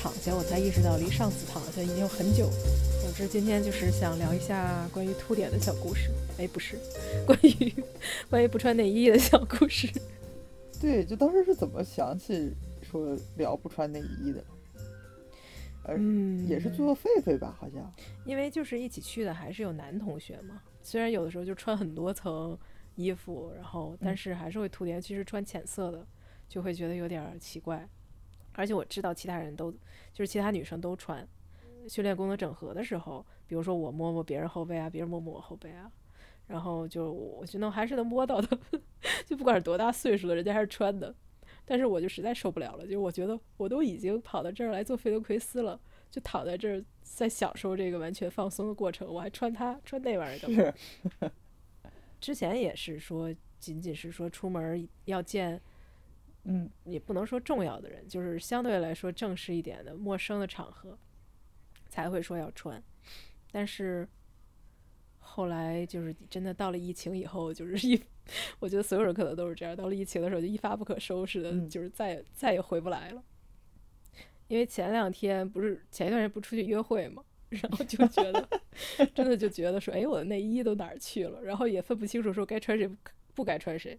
躺下，我才意识到离上次躺下已经有很久。总之，今天就是想聊一下关于凸点的小故事。哎，不是，关于关于不穿内衣的小故事。对，就当时是怎么想起说聊不穿内衣的？嗯，也是做狒狒吧，好像。因为就是一起去的，还是有男同学嘛。虽然有的时候就穿很多层衣服，然后但是还是会凸点。其实穿浅色的就会觉得有点奇怪。而且我知道其他人都就是其他女生都穿。训练功能整合的时候，比如说我摸摸别人后背啊，别人摸摸我后背啊，然后就我觉得还是能摸到的。就不管是多大岁数的，人家还是穿的。但是我就实在受不了了，就是我觉得我都已经跑到这儿来做费德奎斯了，就躺在这儿在享受这个完全放松的过程，我还穿它穿那玩意儿干嘛？之前也是说，仅仅是说出门要见，嗯，也不能说重要的人，就是相对来说正式一点的陌生的场合，才会说要穿。但是后来就是真的到了疫情以后，就是 一。我觉得所有人可能都是这样，到了疫情的时候就一发不可收拾的，就是再也再也回不来了。因为前两天不是前一段时间不出去约会嘛，然后就觉得真的就觉得说，哎，我的内衣都哪儿去了？然后也分不清楚说该穿谁不该穿谁。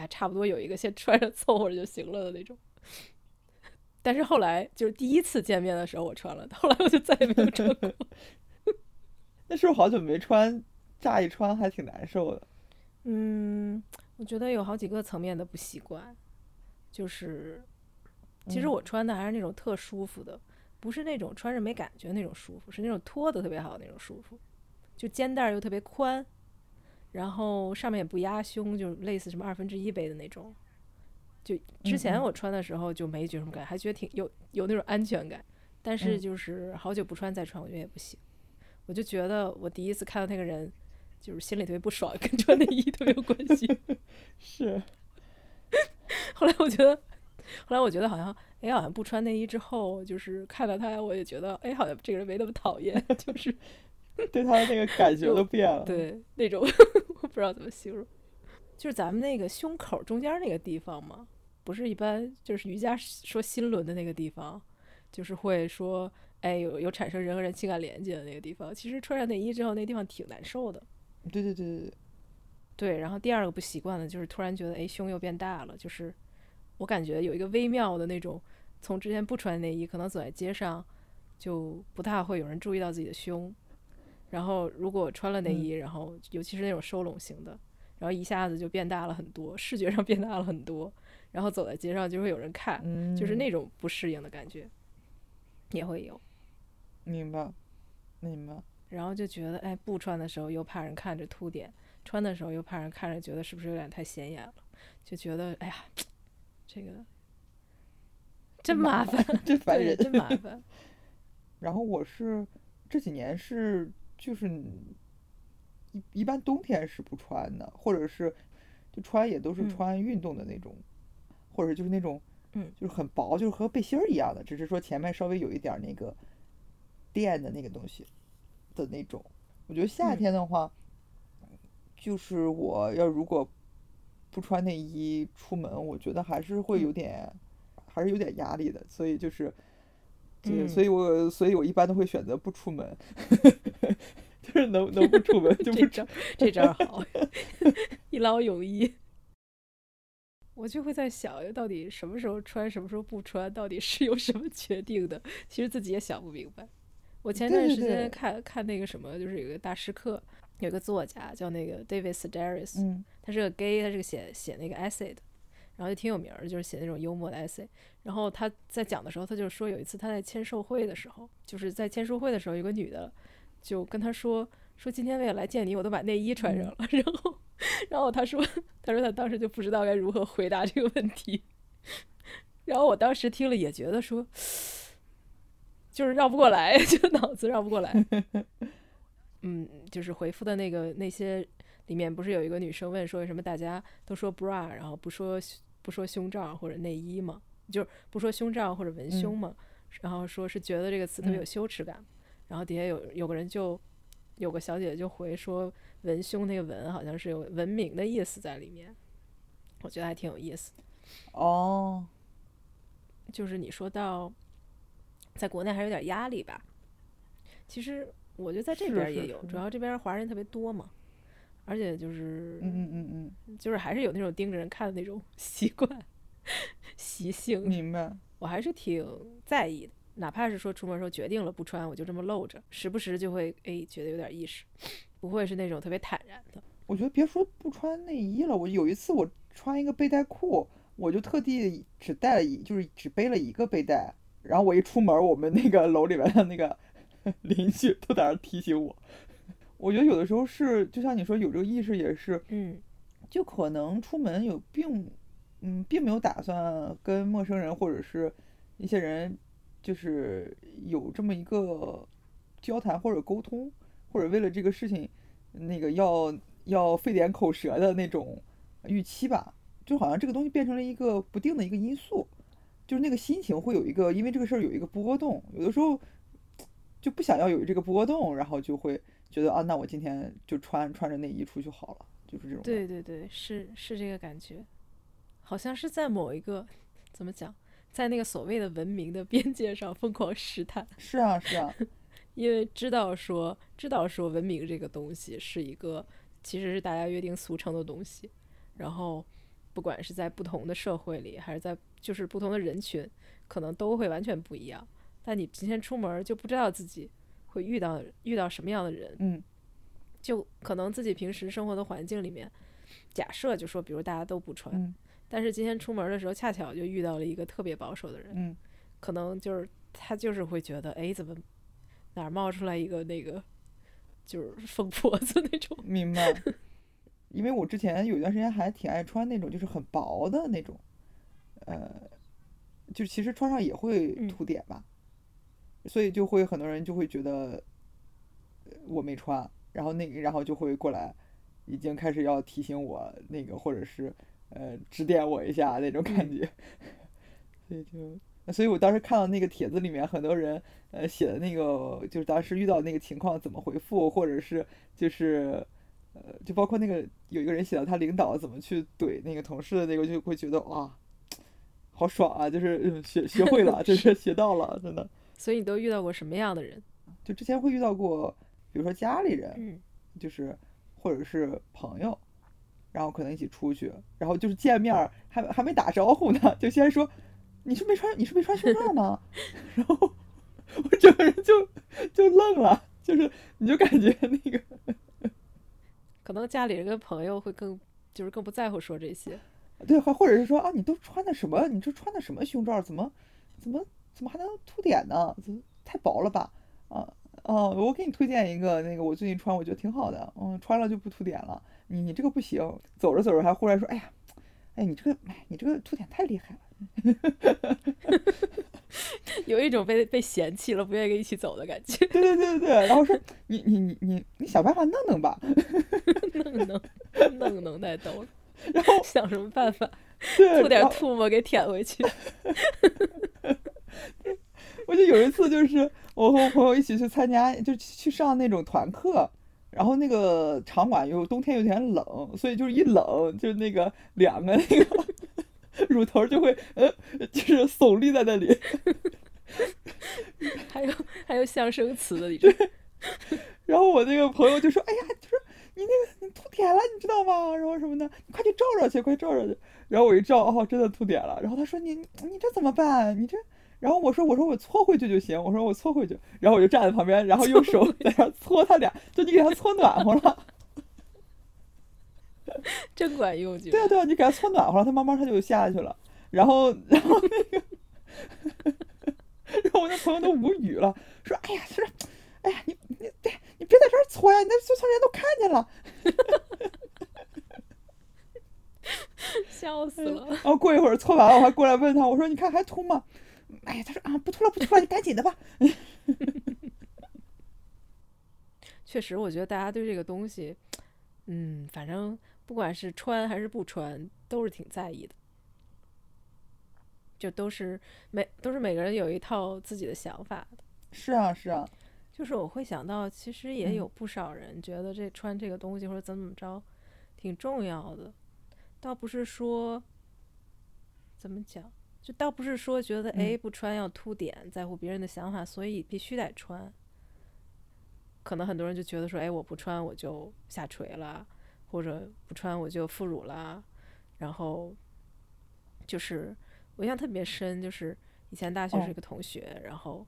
哎，差不多有一个先穿着凑合着就行了的那种。但是后来就是第一次见面的时候我穿了，后来我就再也没有穿过。那时候好久没穿，乍一穿还挺难受的。嗯，我觉得有好几个层面的不习惯，就是其实我穿的还是那种特舒服的，不是那种穿着没感觉那种舒服，是那种脱的特别好的那种舒服，就肩带又特别宽，然后上面也不压胸，就类似什么二分之一杯的那种。就之前我穿的时候就没觉什么感，还觉得挺有有那种安全感，但是就是好久不穿再穿，我觉得也不行。我就觉得我第一次看到那个人。就是心里特别不爽，跟穿内衣特别有关系。是。后来我觉得，后来我觉得好像，哎，好像不穿内衣之后，就是看到他，我也觉得，哎，好像这个人没那么讨厌，就是 对他的那个感觉都变了。对，那种我不知道怎么形容，就是咱们那个胸口中间那个地方嘛，不是一般就是瑜伽说心轮的那个地方，就是会说，哎，有有产生人和人情感连接的那个地方，其实穿上内衣之后，那地方挺难受的。对对对对对，对。然后第二个不习惯的就是突然觉得，哎，胸又变大了。就是我感觉有一个微妙的那种，从之前不穿内衣，可能走在街上就不大会有人注意到自己的胸。然后如果穿了内衣，然后尤其是那种收拢型的，然后一下子就变大了很多，视觉上变大了很多。然后走在街上就会有人看，就是那种不适应的感觉也会有。明白，明白。然后就觉得，哎，不穿的时候又怕人看着凸点，穿的时候又怕人看着觉得是不是有点太显眼了，就觉得，哎呀，这个真麻烦，真烦人，真麻烦。然后我是这几年是就是一一般冬天是不穿的，或者是就穿也都是穿运动的那种，或者就是那种，嗯，就是很薄，就是和背心儿一样的，只是说前面稍微有一点那个垫的那个东西。的那种，我觉得夏天的话，就是我要如果不穿内衣出门，我觉得还是会有点，还是有点压力的。所以就是，对，所以我所以我一般都会选择不出门，就是能能不出门就不这这招好，一劳永逸。我就会在想，到底什么时候穿，什么时候不穿，到底是由什么决定的？其实自己也想不明白。我前段时间看看那个什么，就是有个大师课，有个作家叫那个 David Sedaris，嗯，他是个 gay，他是个写写那个 essay 的，然后就挺有名儿，就是写那种幽默的 essay。然后他在讲的时候，他就说有一次他在签售会的时候，就是在签售会的时候，有个女的就跟他说说今天为了来见你，我都把内衣穿上了。然后然后他说他说他当时就不知道该如何回答这个问题。然后我当时听了也觉得说。就是绕不过来，就脑子绕不过来。嗯，就是回复的那个那些里面，不是有一个女生问说，为什么大家都说 bra，然后不说不说胸罩或者内衣嘛？就是不说胸罩或者文胸嘛？然后说是觉得这个词特别有羞耻感。然后底下有有个人就有个小姐姐就回说，文胸那个文好像是有文明的意思在里面。我觉得还挺有意思。哦，就是你说到。在国内还有点压力吧。其实我觉得在这边也有，是是主要这边华人特别多嘛，而且就是嗯嗯嗯嗯，就是还是有那种盯着人看的那种 习惯习性，明白。我还是挺在意的。哪怕是说出门时候决定了不穿，我就这么露着，时不时就会哎觉得有点意识，不会是那种特别坦然的。我觉得别说不穿内衣了，我有一次我穿一个背带裤，我就特地只带了一，就是只背了一个背带，然后我一出门，我们那个楼里边的那个 邻居都在那提醒我。我觉得有的时候是，就像你说有这个意识也是，嗯就可能出门有并，嗯，并没有打算跟陌生人或者是一些人，就是有这么一个交谈或者沟通，或者为了这个事情，那个要要费点口舌的那种预期吧，就好像这个东西变成了一个不定的一个因素，就是那个心情会有一个因为这个事儿有一个波动，有的时候就不想要有这个波动，然后就会觉得啊，那我今天就穿穿着内衣出去好了，就是这种。对对对，是是这个感觉，好像是在某一个怎么讲，在那个所谓的文明的边界上疯狂试探，是啊，是啊，因为知道说知道说文明这个东西是一个其实是大家约定俗成的东西，然后不管是在不同的社会里，还是在就是不同的人群，可能都会完全不一样。但你今天出门儿就不知道自己会遇到遇到什么样的人，嗯。就可能自己平时生活的环境里面，假设就说比如大家都不穿，嗯但是今天出门的时候恰巧就遇到了一个特别保守的人，嗯，可能就是他就是会觉得，哎，怎么哪儿冒出来一个那个就是疯婆子那种，明白。因为我之前有一段时间还挺爱穿那种就是很薄的那种，呃，就其实穿上也会嗯凸点吧，所以就会很多人就会觉得呃我没穿，然后那个然后就会过来，已经开始要提醒我那个或者是呃指点我一下那种感觉，所以就。所以我当时看到那个帖子里面很多人呃写的那个，就是当时遇到那个情况怎么回复，或者是就是呃，就包括那个有一个人写到他领导怎么去怼那个同事的那个，就会觉得哇，好爽啊！就是嗯学学会了，就是学到了，真的。所以你都遇到过什么样的人？就之前会遇到过，比如说家里人，嗯就是或者是朋友，然后可能一起出去，然后就是见面儿还还没打招呼呢，就先说你是没穿你是没穿胸罩吗？然后我整个人就就愣了，就是你就感觉那个。可能家里人跟朋友会更就是更不在乎说这些，对，或或者是说啊，你都穿的什么？你这穿的什么胸罩？怎么怎么怎么还能凸点呢？怎么太薄了吧？啊哦，我给你推荐一个，那个我最近穿，我觉得挺好的，嗯，穿了就不凸点了。你你这个不行，走着走着还忽然说，哎呀，哎你这个哎你这个凸点太厉害了。有一种被被嫌弃了，不愿意跟一起走的感觉。对对对对对，然后说你你你你你想办法弄弄吧。弄弄弄弄太逗了，然后 想什么办法，吐点然后唾沫给舔回去？我就有一次，就是我和我朋友一起去参加，就去上那种团课，然后那个场馆又冬天有点冷，所以就是一冷，就那个两个那个 乳头就会呃，就是耸立在那里。还有还有象声词的，你 这然后我那个朋友就说：“哎呀，就说你那个你凸点了，你知道吗？然后什么的，你快去照照去，快照照去。”然后我一照，哦，真的凸点了。然后他说：“你你这怎么办？你这……”然后我说：“我说我搓回去就行。”我说：“我搓回去。”然后我就站在旁边，然后用手在那搓他俩，就你给他搓暖和了。真管用，就对啊对啊，你给他搓暖和了，他慢慢他就下去了。然后然后那个，然后我那朋友都无语了，说：“哎呀，说，哎呀，你你对你别在这儿搓呀，你那搓搓人都看见了。”笑死了。然后过一会儿搓完了，我还过来问他，我说：“你看还秃吗？”哎呀，他说：“啊，不脱了，不脱了，你赶紧的吧。确实，我觉得大家对这个东西，嗯，反正不管是穿还是不穿，都是挺在意的。就都是每都是每个人有一套自己的想法的。”是啊，是啊，就是我会想到，其实也嗯有不少人觉得这穿这个东西或者怎么怎么着，挺重要的。倒不是说怎么讲，就倒不是说觉得嗯哎不穿要凸点，在乎别人的想法，所以必须得穿。可能很多人就觉得说，哎，我不穿我就下垂了，或者不穿我就副乳啦。然后就是我印象特别深，就是以前大学哦是一个同学，然后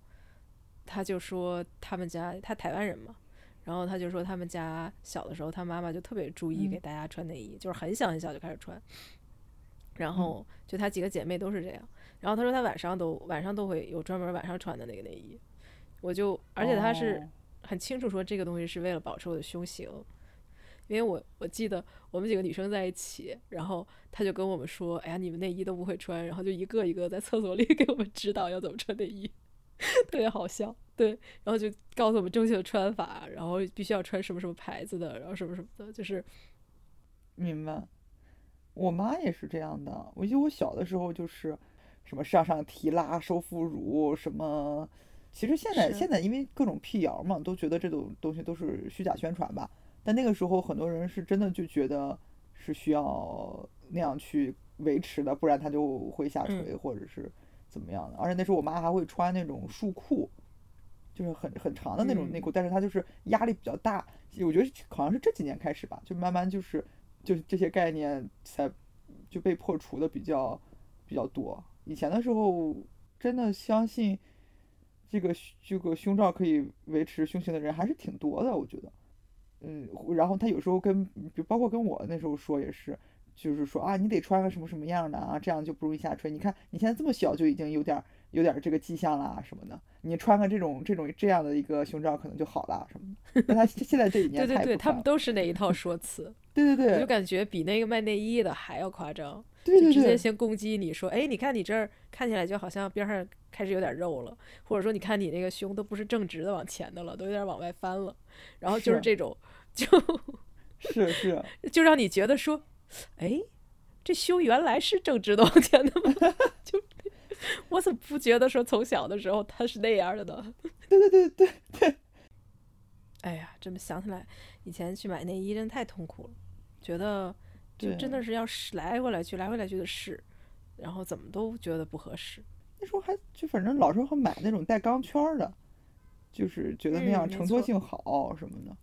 他就说他们家他台湾人嘛，然后他就说他们家小的时候，他妈妈就特别注意嗯给大家穿内衣，就是很小很小就开始穿。然后就她几个姐妹都是这样，然后她说她晚上都晚上都会有专门晚上穿的那个内衣，我就而且她是哦。很清楚说这个东西是为了保持我的胸型，因为我我记得我们几个女生在一起，然后她就跟我们说，哎呀你们内衣都不会穿，然后就一个一个在厕所里 给我们指导要怎么穿内衣，特别好笑，对，然后就告诉我们正确的穿法，然后必须要穿什么什么牌子的，然后什么什么的，就是明白。我妈也是这样的。我记得我小的时候就是什么上上提拉、收副乳什么。其实现在现在因为各种辟谣嘛，都觉得这种东西都是虚假宣传吧。但那个时候很多人是真的就觉得是需要那样去维持的，不然它就会下垂或者是怎么样的。而且那时候我妈还会穿那种束裤，就是很很长的那种内裤，但是它就是压力比较大。我觉得好像是这几年开始吧，就慢慢就是就这些概念才就被破除的比较比较多。以前的时候真的相信这个这个胸罩可以维持胸型的人还是挺多的，我觉得。嗯，然后他有时候跟，就包括跟我那时候说也是，就是说啊，你得穿个什么什么样的啊，这样就不容易下垂。你看你现在这么小就已经有点有点这个迹象啦什么的，你穿个这种这种这样的一个胸罩可能就好啦什么的。但他现在这几年 对对对，他们都是那一 套说辞，对对对我就感觉比那个卖内衣的还要夸张。对对对，就直接先攻击你说，哎，你看你这儿看起来就好像边上开始有点肉了，或者说你看你那个胸都不是正直的往前的了，都有点往外翻了，然后就是是这种，就 是是就让你觉得说，哎，这胸原来是正直的往前的吗？就我怎么不觉得说从小的时候他是那样的呢？对对对对对，哎呀，这么想起来，以前去买内衣真的太痛苦了，觉得就真的是要试来回来去，来回来去的试，然后怎么都觉得不合适。那时候还就反正老是会买那种带钢圈的，就是觉得那样承托性好什么的。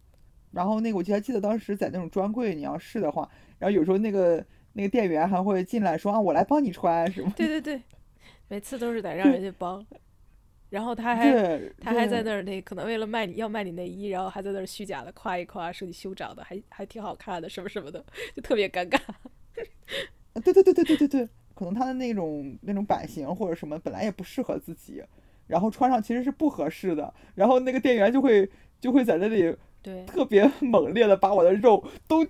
然后那个我记还记得当时在那种专柜你要试的话，然后有时候那个那个店员还会进来说啊我来帮你穿什么。对对对，每次都是得让人家帮，然后他还，他还在那儿那可能为了卖你要卖你内衣，然后还在那儿虚假的夸一夸，说你修长的还还挺好看的，什么什么的，就特别尴尬。啊对对对对对对对，可能他的那种那种版型或者什么本来也不适合自己，然后穿上其实是不合适的，然后那个店员就会就会在那里对，特别猛烈的把我的肉都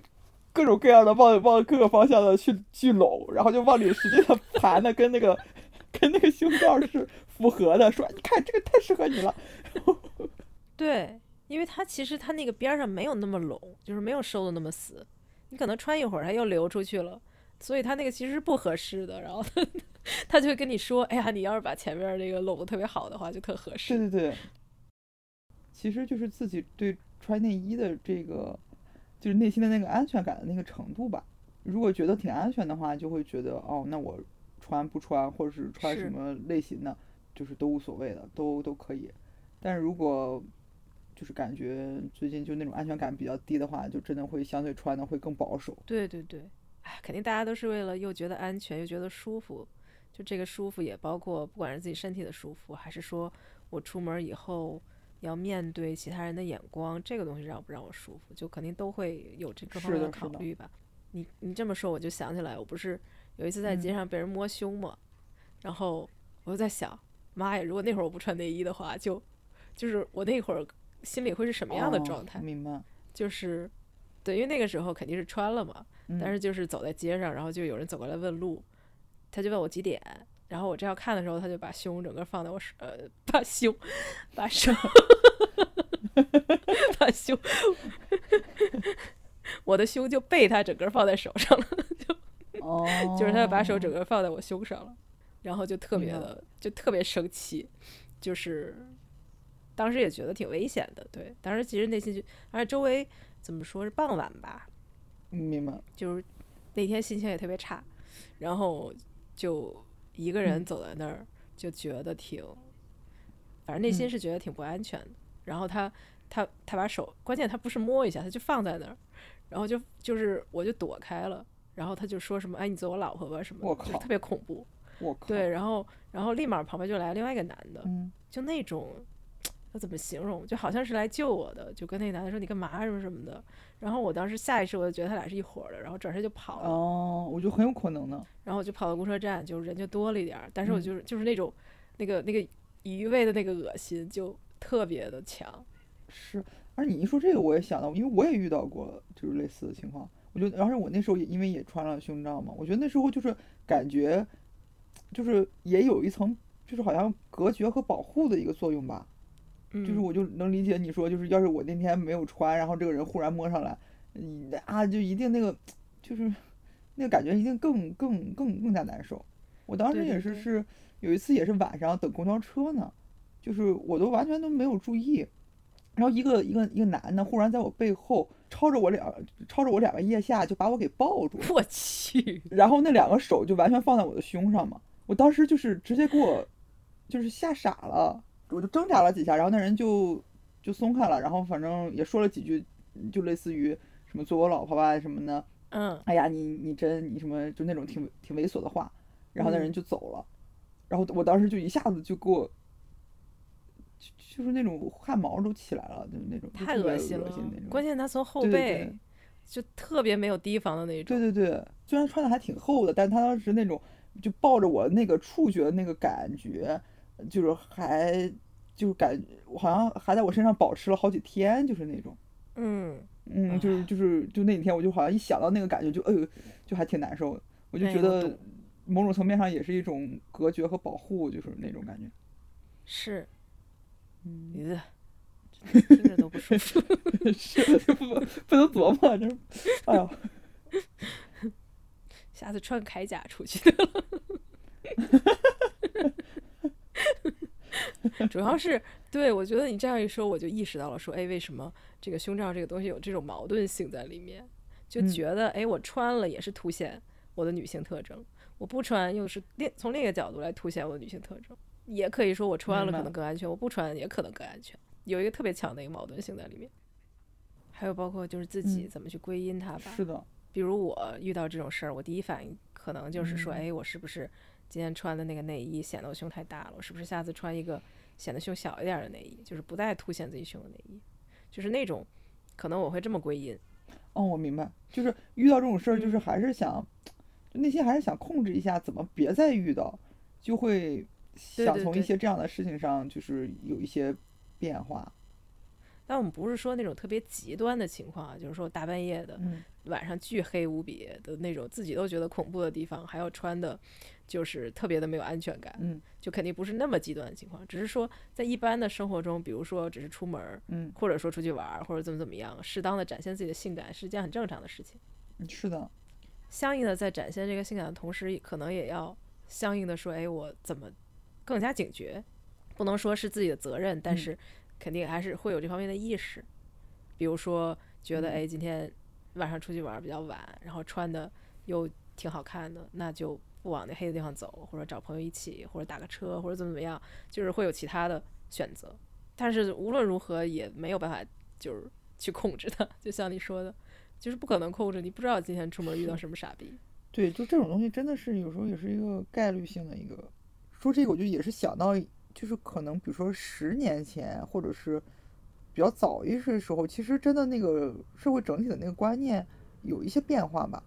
各种各样的往往各个方向的去聚拢，然后就往里使劲的盘的跟那个跟那个胸罩是符合的，说你看这个太适合你了。对，因为它其实它那个边儿上没有那么拢，就是没有收的那么死，你可能穿一会儿它又流出去了，所以它那个其实是不合适的。然后 他他就会跟你说，哎呀，你要是把前面儿那个拢的特别好的话，就特合适对适。对对，其实就是自己对穿内衣的这个，就是内心的那个安全感的那个程度吧。如果觉得挺安全的话，就会觉得哦，那我穿不穿，或者是穿什么类型的，就是都无所谓的，都都可以。但是如果就是感觉最近就那种安全感比较低的话，就真的会相对穿的会更保守。对对对，哎，肯定大家都是为了又觉得安全又觉得舒服，就这个舒服也包括不管是自己身体的舒服，还是说我出门以后要面对其他人的眼光，这个东西让不让我舒服，就肯定都会有这各方面的考虑吧。你你这么说，我就想起来，我不是有一次在街嗯上被人摸胸嘛，然后我就在想，妈呀，如果那会儿我不穿内衣的话，就就是我那会儿心里会是什么样的哦状态？明白。就是对，因为那个时候肯定是穿了嘛，但嗯是就是走在街上，然后就有人走过来问路，他就问我几点，然后我正要看的时候，他就把胸整个放在我手，呃，把胸，把手，把胸 我的胸就被他整个放在手上了，哦，就是他把手整个放在我胸上了，然后就特别的，就特别生气，就是当时也觉得挺危险的，对，当时其实内心就，而且周围怎么说是傍晚吧，明白。就是那天心情也特别差，然后就一个人嗯走在那儿，就觉得挺，反正内心嗯是觉得挺不安全的。然后他他他把手，关键他不是摸一下，他就放在那儿，然后就就是我就躲开了，然后他就说什么，哎，你做我老婆吧什么我的，就是靠特别恐怖。我靠，对，，然后然后立马旁边就来另外一个男的，嗯，就那种，他怎么形容？就好像是来救我的，就跟那个男的说你干嘛什么什么的。然后我当时下意识我就觉得他俩是一伙儿的，然后转身就跑了。哦，我觉得很有可能呢。然后我就跑到公车站，就人就多了一点儿，但是我嗯就是、就是那种那个那个余味的那个恶心就特别的强。是，而你一说这个，我也想到，因为我也遇到过就是类似的情况。我觉得，而且我那时候也因为也穿了胸罩嘛，我觉得那时候就是感觉，就是也有一层，就是好像隔绝和保护的一个作用吧。嗯，就是我就能理解你说，就是要是我那天没有穿，然后这个人忽然摸上来，你啊，就一定那个，就是那个感觉一定更更更更加难受。我当时也是是有一次也是晚上等公交车呢，就是我都完全都没有注意，然后一个一个一个男的忽然在我背后抄着我两抄着我两个腋下就把我给抱住，我去，然后那两个手就完全放在我的胸上嘛，我当时就是直接给我就是吓傻了，我就挣扎了几下，然后那人就就松开了，然后反正也说了几句，就类似于什么做我老婆吧什么的，嗯，哎呀你你真你什么就那种挺挺猥琐的话，然后那人嗯就走了，然后我当时就一下子就给我。就就是那种汗毛都起来了，就是那种太恶心了。关键他从后对对背对就特别没有提防的那种。对对对，虽然穿的还挺厚的，但他当时那种就抱着我那个触觉的那个感觉，就是还就是感我好像还在我身上保持了好几天，就是那种，嗯，嗯，就是就是就那几天，我就好像一想到那个感觉就哎呦就还挺难受的，我就觉得某种层面上也是一种隔绝和保护，就是那种感觉。是，嗯，呃，听着都不舒服。是就不不能琢磨，这，哎呦，下次穿铠甲出去的了。主要是对我觉得你这样一说，我就意识到了说，哎，为什么这个胸罩这个东西有这种矛盾性在里面？就嗯觉得，哎，我穿了也是凸显我的女性特征，我不穿又是另从另一个角度来凸显我的女性特征。也可以说我穿了可能更安全，我不穿也可能更安全，有一个特别强的一个矛盾性在里面。还有包括就是自己嗯怎么去归因它吧。是的，比如我遇到这种事儿，我第一反应可能就是说，嗯哎，我是不是今天穿的那个内衣显得我胸太大了？我是不是下次穿一个显得胸小一点儿的内衣，就是不再凸显自己胸的内衣？就是那种，可能我会这么归因。哦，我明白，就是遇到这种事儿，就是嗯还是想，就内心还是想控制一下，怎么别再遇到，就会想从一些这样的事情上，就是有一些变化。但我们不是说那种特别极端的情况啊，就是说大半夜的嗯晚上巨黑无比的那种，自己都觉得恐怖的地方，还要穿的，就是特别的没有安全感。嗯就肯定不是那么极端的情况，只是说在一般的生活中，比如说只是出门儿，嗯，或者说出去玩儿，或者怎么怎么样，适当的展现自己的性感是一件很正常的事情。是的，相应的，在展现这个性感的同时，可能也要相应的说，哎，我怎么更加警觉？不能说是自己的责任，但嗯是肯定还是会有这方面的意识。比如说，觉得嗯哎，今天晚上出去玩儿比较晚，然后穿的又挺好看的，那就不往那黑的地方走，或者找朋友一起，或者打个车，或者怎么怎么样，就是会有其他的选择。但是无论如何也没有办法，就是去控制它。就像你说的，就是不可能控制，你不知道今天出门遇到什么傻逼。对，就这种东西真的是有时候也是一个概率性的一个。说这个，我就也是想到，就是可能比如说十年前，或者是比较早一些时候，其实真的那个社会整体的那个观念有一些变化吧。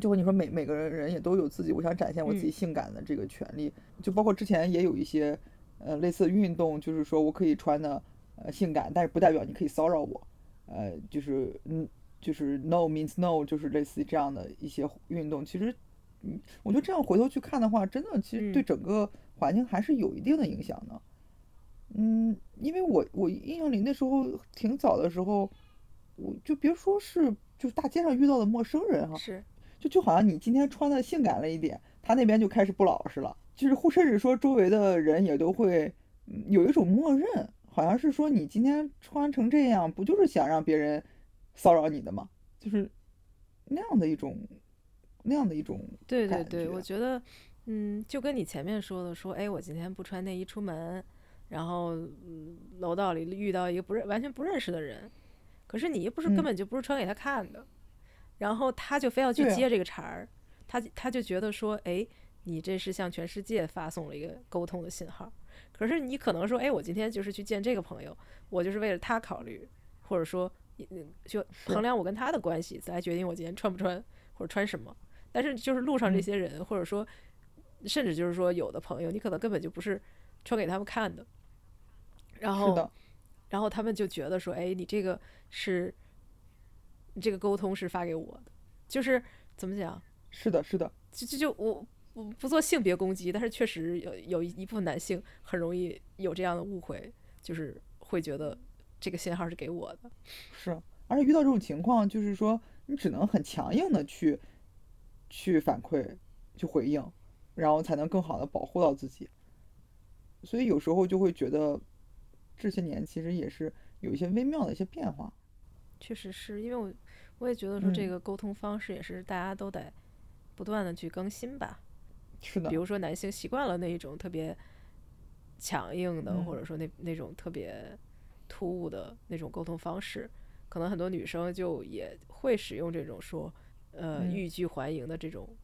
就和你说每每个人也都有自己我想展现我自己嗯。性感的这个权利，就包括之前也有一些呃类似的运动，就是说我可以穿的呃性感，但是不代表你可以骚扰我，呃就是嗯就是 no means no，就是类似于这样的一些运动，其实嗯我觉得这样回头去看的话，真的其实对嗯。整个环境还是有一定的影响的。嗯，因为我我印象里那时候挺早的时候，我就别说是就是大街上遇到的陌生人哈，是，就就好像你今天穿的性感了一点，他那边就开始不老实了，就是或甚至说周围的人也都会嗯有一种默认，好像是说你今天穿成这样，不就是想让别人骚扰你的吗？就是那样的一种那样的一种对对对，感觉我觉得嗯，就跟你前面说的，说，哎，我今天不穿内衣出门，然后嗯楼道里遇到一个不认完全不认识的人，可是你又不是根嗯本就不是穿给他看的，然后他就非要去接这个茬儿，他他就觉得说，哎，你这是向全世界发送了一个沟通的信号，可是你可能说，哎，我今天就是去见这个朋友，我就是为了他考虑，或者说，嗯就衡量我跟他的关系来决定我今天穿不穿或者穿什么。但是就是路上这嗯。些人，或者说，甚至就是说有的朋友，你可能根本就不是穿给他们看的，然后然后他们就觉得说，哎，你这个是，你这个沟通是发给我的，就是怎么讲，是的，是的，就就就我我不做性别攻击，但是确实有有一一部分男性很容易有这样的误会，就是会觉得这个信号是给我的，是。而且遇到这种情况，就是说你只能很强硬的去去反馈、去回应，然后才能更好的保护到自己。所以有时候就会觉得这些年其实也是有一些微妙的一些变化。确实是因为我我也觉得说这嗯。个沟通方式也是大家都得不断的去更新吧，是的比，如说男性习惯了那一种特别强硬的，嗯或者说那那种特别突兀的那种沟通方式，可能很多女生就也会使用这种说呃嗯。欲拒还迎的这种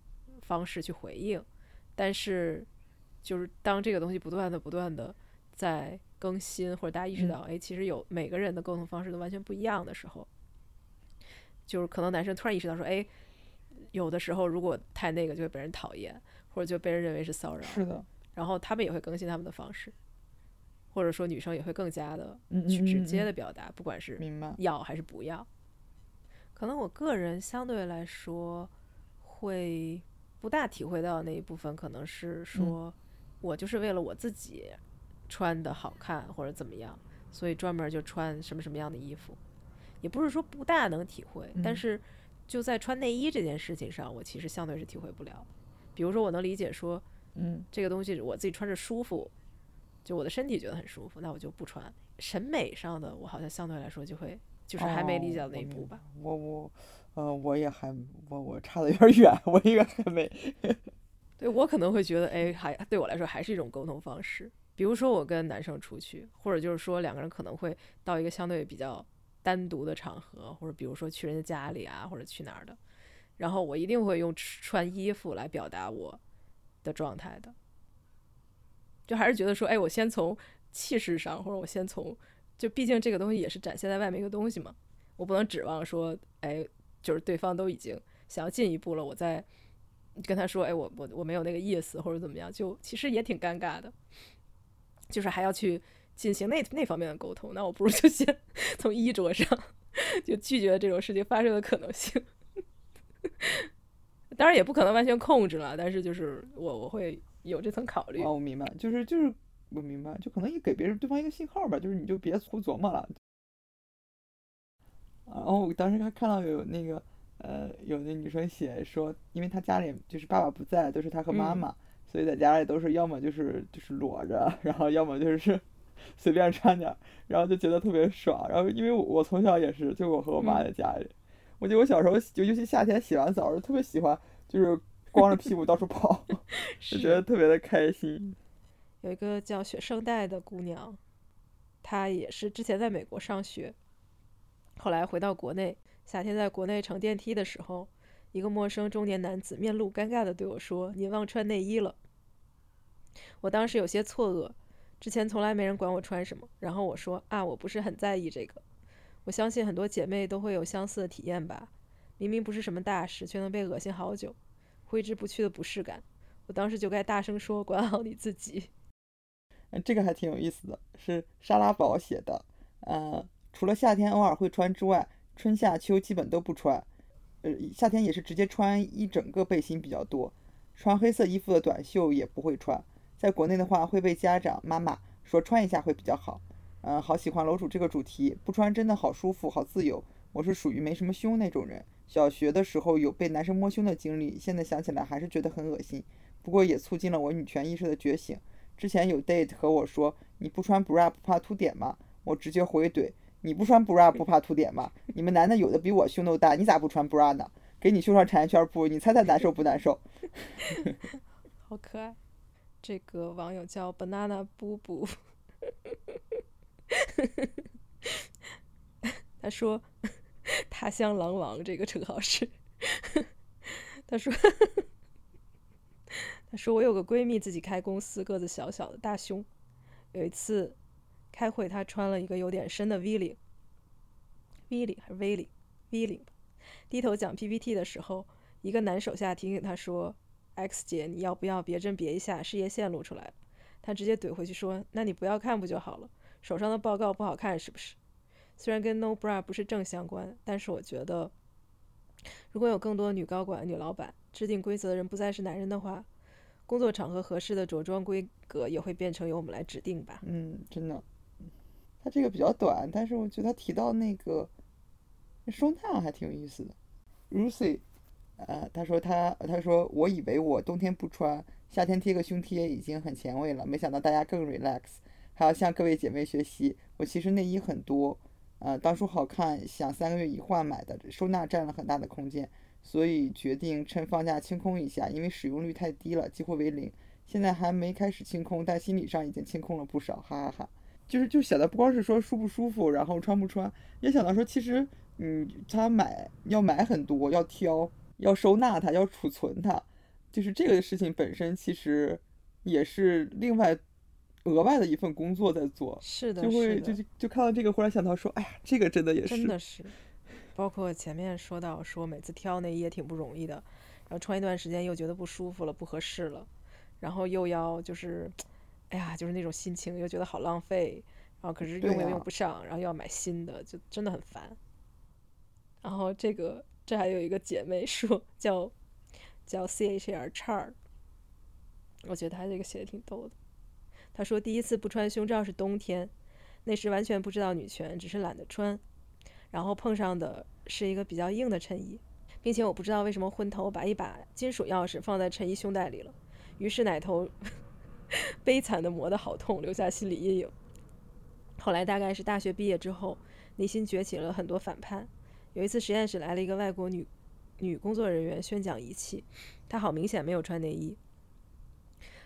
方式去回应，但是就是当这个东西不断的不断的在更新，或者大家意识嗯到，哎，其实有每个人的沟通方式都完全不一样的时候，就是可能男生突然意识到说，哎，有的时候如果太那个就会被人讨厌，或者就被人认为是骚扰，是的，然后他们也会更新他们的方式，或者说女生也会更加的嗯去直接的表达，不管是。要还是不要。可能我个人相对来说会不大体会到那一部分，可能是说我就是为了我自己穿的好看或者怎么样，所以专门就穿什么什么样的衣服，也不是说不大能体会，但嗯是就在穿内衣这件事情上，我其实相对是体会不了。比如说，我能理解说嗯，这个东西我自己穿着舒服，就我的身体觉得很舒服，那我就不穿。审美上的，我好像相对来说就会就是还没理解到哦那一步吧。。我我我，呃，我也还我我差的有点远，我应该还没。对我可能会觉得，哎，还对我来说还是一种沟通方式。比如说我跟男生出去，或者就是说两个人可能会到一个相对比较单独的场合，或者比如说去人家家里啊，或者去哪儿的，然后我一定会用穿衣服来表达我的状态的。就还是觉得说，哎，我先从气势上，或者我先从，就毕竟这个东西也是展现在外面一个东西嘛，我不能指望说，哎，就是对方都已经想要进一步了，我再跟他说，哎，我我我没有那个意思，或者怎么样，就其实也挺尴尬的，就是还要去进行那那方面的沟通，那我不如就先 从衣着上就拒绝这种事情发生的可能性。当然也不可能完全控制了，但是就是我我会有这层考虑。哦，我明白，就是就是我明白，就可能也给别人对方一个信号吧，就是你就别胡琢磨了。然后我当时还看到有那个呃，有那女生写说，因为她家里就是爸爸不在，都是她和妈嗯妈，所以在家里都是要么就是就是裸着，然后要么就是 随便穿点，然后就觉得特别爽。然后因为我我从小也是，就我和我妈嗯在家里，我记得我小时候就尤其夏天洗完澡，就特别喜欢就是光着屁股到处跑 就觉得特别的开心。有一个叫雪圣代的姑娘，她也是之前在美国上学，后来回到国内，夏天在国内乘电梯的时候，一个陌生中年男子面露尴尬地对我说：“你忘穿内衣了。”我当时有些错愕，之前从来没人管我穿什么，然后我说：“啊，我不是很在意这个。”我相信很多姐妹都会有相似的体验吧，明明不是什么大事，却能被恶心好久，挥之不去的不适感。我当时就该大声说：“管好你自己。”嗯，这个还挺有意思的，是沙拉宝写的。呃，除了夏天偶尔会穿之外，春夏秋基本都不穿。呃，夏天也是直接穿一整个背心比较多，穿黑色衣服的短袖也不会穿。在国内的话，会被家长妈妈说穿一下会比较好。嗯、好喜欢楼主这个主题，不穿真的好舒服，好自由。我是属于没什么胸那种人，小学的时候有被男生摸胸的经历，现在想起来还是觉得很恶心。不过也促进了我女权意识的觉醒。之前有 date 和我说你不穿 bra 不怕凸点吗？我直接回怼你不穿 bra 不怕凸点吗？你们男的有的比我胸都大，你咋不穿 bra 呢？给你胸上缠一圈布，你猜猜难受不难受？好可爱。这个网友叫 banana 布布，他说“他乡狼王”这个称号是，他说他说我有个闺蜜自己开公司，个子小小的大胸，有一次开会，她穿了一个有点深的 V 领，V 领还是 V 领？V 领吧。低头讲 PPT 的时候，一个男手下提醒他说。X 姐，你要不要别针别一下，事业线露出来了？他直接怼回去说：“那你不要看不就好了？手上的报告不好看是不是？”虽然跟 No Bra 不是正相关，但是我觉得，如果有更多女高管、女老板制定规则的人不再是男人的话，工作场合合适的着装规格也会变成由我们来指定吧？嗯，真的。他这个比较短，但是我觉得他提到那个收纳还挺有意思的。Lucy。呃，他说他他说我以为我冬天不穿，夏天贴个胸贴已经很前卫了，没想到大家更 relax，还要向各位姐妹学习。我其实内衣很多，呃，当初好看想三个月一换买的，收纳占了很大的空间，所以决定趁放假清空一下，因为使用率太低了，几乎为零。现在还没开始清空，但心理上已经清空了不少，哈哈哈。就是就想到不光是说舒不舒服，然后穿不穿，也想到说其实嗯，他买要买很多，要挑。要收纳它，要储存它，就是这个事情本身其实也是另外额外的一份工作在做。是的，就会就就就看到这个，忽然想到说，哎呀，这个真的也是。真的是，包括前面说到说每次挑内衣也挺不容易的，然后穿一段时间又觉得不舒服了，不合适了，然后又要就是，哎呀，就是那种心情又觉得好浪费，然后可是用又用不上，然后又要买新的，就真的很烦。然后这个。这还有一个姐妹说叫叫 C H R 叉我觉得她这个写的挺逗的。她说第一次不穿胸罩是冬天，那时完全不知道女权，只是懒得穿。然后碰上的是一个比较硬的衬衣，并且我不知道为什么昏头把一把金属钥匙放在衬衣胸带里了，于是奶头 悲惨的磨得好痛，留下心理阴影。后来大概是大学毕业之后，内心崛起了很多反叛。有一次实验室来了一个外国女女工作人员宣讲仪器，她好明显没有穿内衣。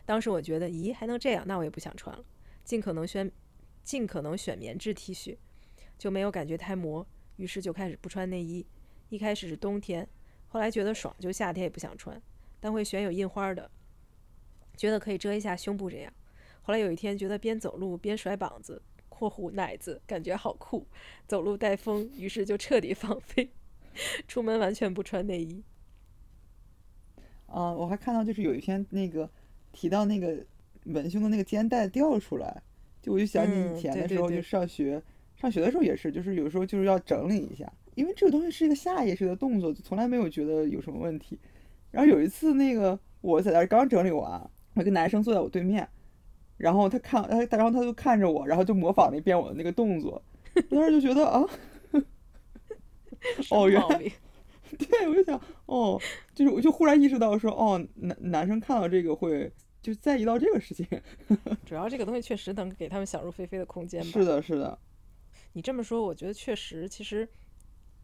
当时我觉得，咦，还能这样？那我也不想穿了，尽可能选尽可能选棉质 T 恤，就没有感觉太磨。于是就开始不穿内衣。一开始是冬天，后来觉得爽，就夏天也不想穿，但会选有印花的，觉得可以遮一下胸部这样。后来有一天觉得边走路边甩膀子。括弧奶子感觉好酷，走路带风，于是就彻底放飞，出门完全不穿内衣。啊，我还看到就是有一篇那个提到那个文胸的那个肩带掉出来，就我就想起以前的时候，就上学上学的时候也是，就是有时候就是要整理一下，因为这个东西是一个下意识的动作，从来没有觉得有什么问题。然后有一次那个我在那刚整理完，有个男生坐在我对面。然后他看他，然后他就看着我，然后就模仿那遍我的那个动作。我当时就觉得啊，哦，原来，对，我就想，哦，就是我就忽然意识到说，哦，男男生看到这个会就在意到这个事情。主要这个东西确实能给他们想入非非的空间吧。是的，是的。你这么说，我觉得确实，其实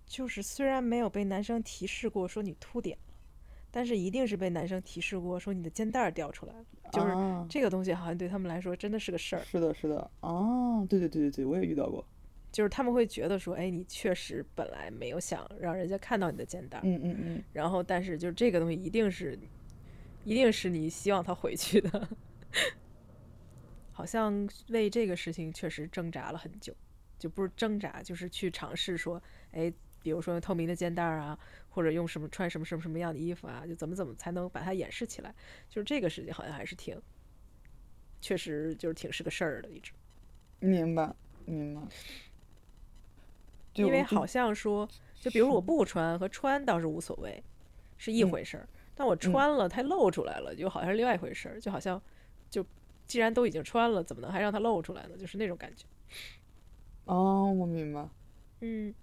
就是虽然没有被男生提示过说你凸点。但是一定是被男生提示过，说你的肩带掉出来了，就是这个东西好像对他们来说真的是个事儿。是的，是的，哦，对对对对对，我也遇到过，就是他们会觉得说，哎，你确实本来没有想让人家看到你的肩带，嗯嗯嗯，然后但是就是这个东西一定是，一定是你希望他回去的，好像为这个事情确实挣扎了很久，就不是挣扎，就是去尝试说，哎。比如说透明的肩带啊，或者用什么穿什么什么什么样的衣服啊，就怎么怎么才能把它掩饰起来？就是这个事情好像还是挺，确实就是挺是个事儿的，一直。明白，明白。因为好像说，就比如我不穿和穿倒是无所谓，是一回事儿。但我穿了，它露出来了，就好像是另外一回事儿。就好像，就既然都已经穿了，怎么能还让它露出来呢？就是那种感觉。哦，我明白。嗯。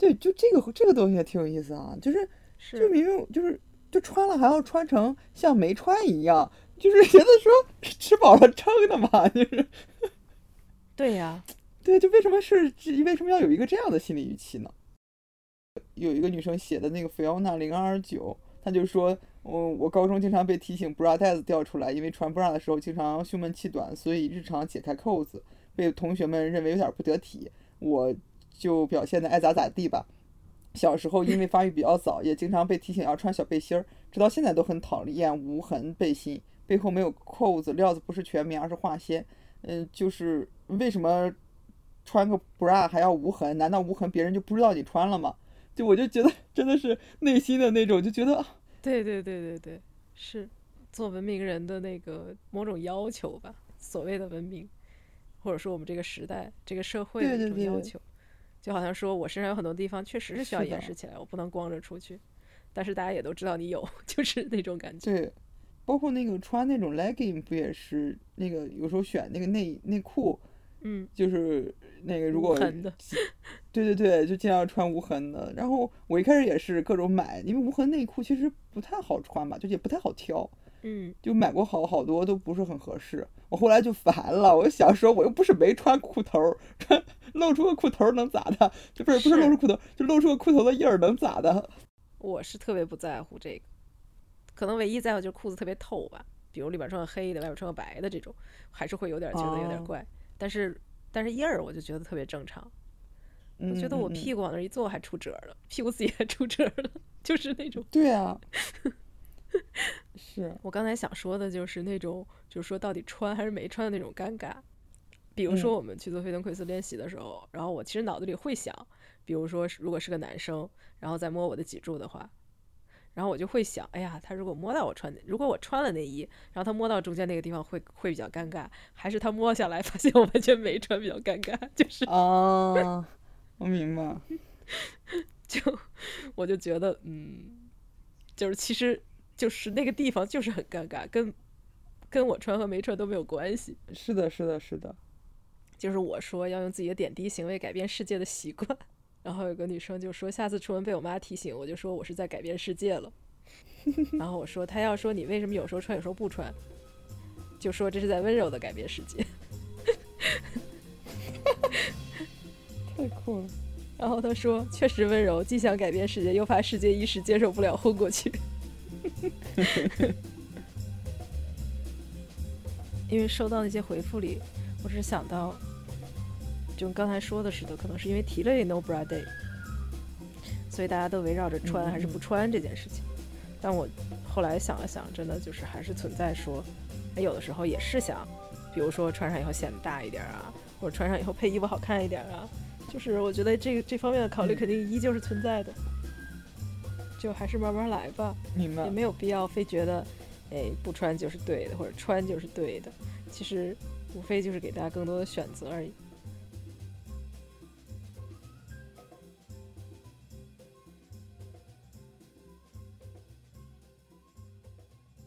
对，就这个这个东西也挺有意思啊，就是，就明明就是就穿了还要穿成像没穿一样，就是觉得说吃饱了撑的嘛，就是。对呀，对，就为什么是为什么要有一个这样的心理预期呢？有一个女生写的那个 Fiona 零二九，她就说我我高中经常被提醒 bra 带子掉出来，因为穿 bra 的时候经常胸闷气短，所以日常解开扣子，被同学们认为有点不得体，我就表现的爱咋咋地吧。小时候因为发育比较早，也经常被提醒要穿小背心儿，直到现在都很讨厌无痕背心，背后没有扣子，料子不是全棉而是化纤。嗯，就是为什么穿个 bra 还要无痕？难道无痕别人就不知道你穿了吗？就我就觉得真的是内心的那种，就觉得对对对对对，是做文明人的那个某种要求吧，所谓的文明，或者说我们这个时代、这个社会的一种要求，就好像说我身上有很多地方确实是需要掩饰起来，我不能光着出去，但是大家也都知道你有，就是那种感觉。对，包括那个穿那种 legging 不也是那个有时候选那个内内裤。嗯，就是那个，如果的，对对对，就尽量穿无痕的。然后我一开始也是各种买，因为无痕内裤其实不太好穿吧，就也不太好挑。嗯，就买过好好多都不是很合适。我后来就烦了，我就想说，我又不是没穿裤头，穿露出个裤头能咋的？就不是不是露出裤头，就露出个裤头的印儿能咋的？我是特别不在乎这个，可能唯一在乎就是裤子特别透吧，比如里边穿个黑的，外边穿个白的这种，还是会有点觉得有点怪。但是但是印儿我就觉得特别正常，我觉得我屁股往那一坐还出褶了，屁股自己还出褶了，就是那种。对啊，是我刚才想说的就是那种，就是说到底穿还是没穿的那种尴尬。比如说我们去做飞腾奎斯练习的时候，然后我其实脑子里会想，比如说如果是个男生，然后再摸我的脊柱的话。然后我就会想，哎呀，他如果摸到我穿，如果我穿了内衣，然后他摸到中间那个地方，会会比较尴尬，还是他摸下来发现我完全没穿比较尴尬？就是哦，我明白。就我就觉得，嗯，就是其实就是那个地方就是很尴尬，跟跟我穿和没穿都没有关系。是的，是的，是的。就是我说要用自己的点滴行为改变世界的习惯。然后有个女生就说：“下次出门被我妈提醒，我就说我是在改变世界了。”然后我说：“她要说你为什么有时候穿有时候不穿，就说这是在温柔的改变世界。”太酷了。然后她说：“确实温柔，既想改变世界，又怕世界一时接受不了昏过去。” 因为收到那些回复里，我只是想到。就跟刚才说的似的，可能是因为提了这 No Bra Day，所以大家都围绕着穿还是不穿这件事情。但我后来想了想，真的就是还是存在说，哎，有的时候也是想，比如说穿上以后显得大一点啊，或者穿上以后配衣服好看一点啊。就是我觉得这个这方面的考虑肯定依旧是存在的，就还是慢慢来吧。明白。也没有必要非觉得，哎，不穿就是对的，或者穿就是对的。其实无非就是给大家更多的选择而已。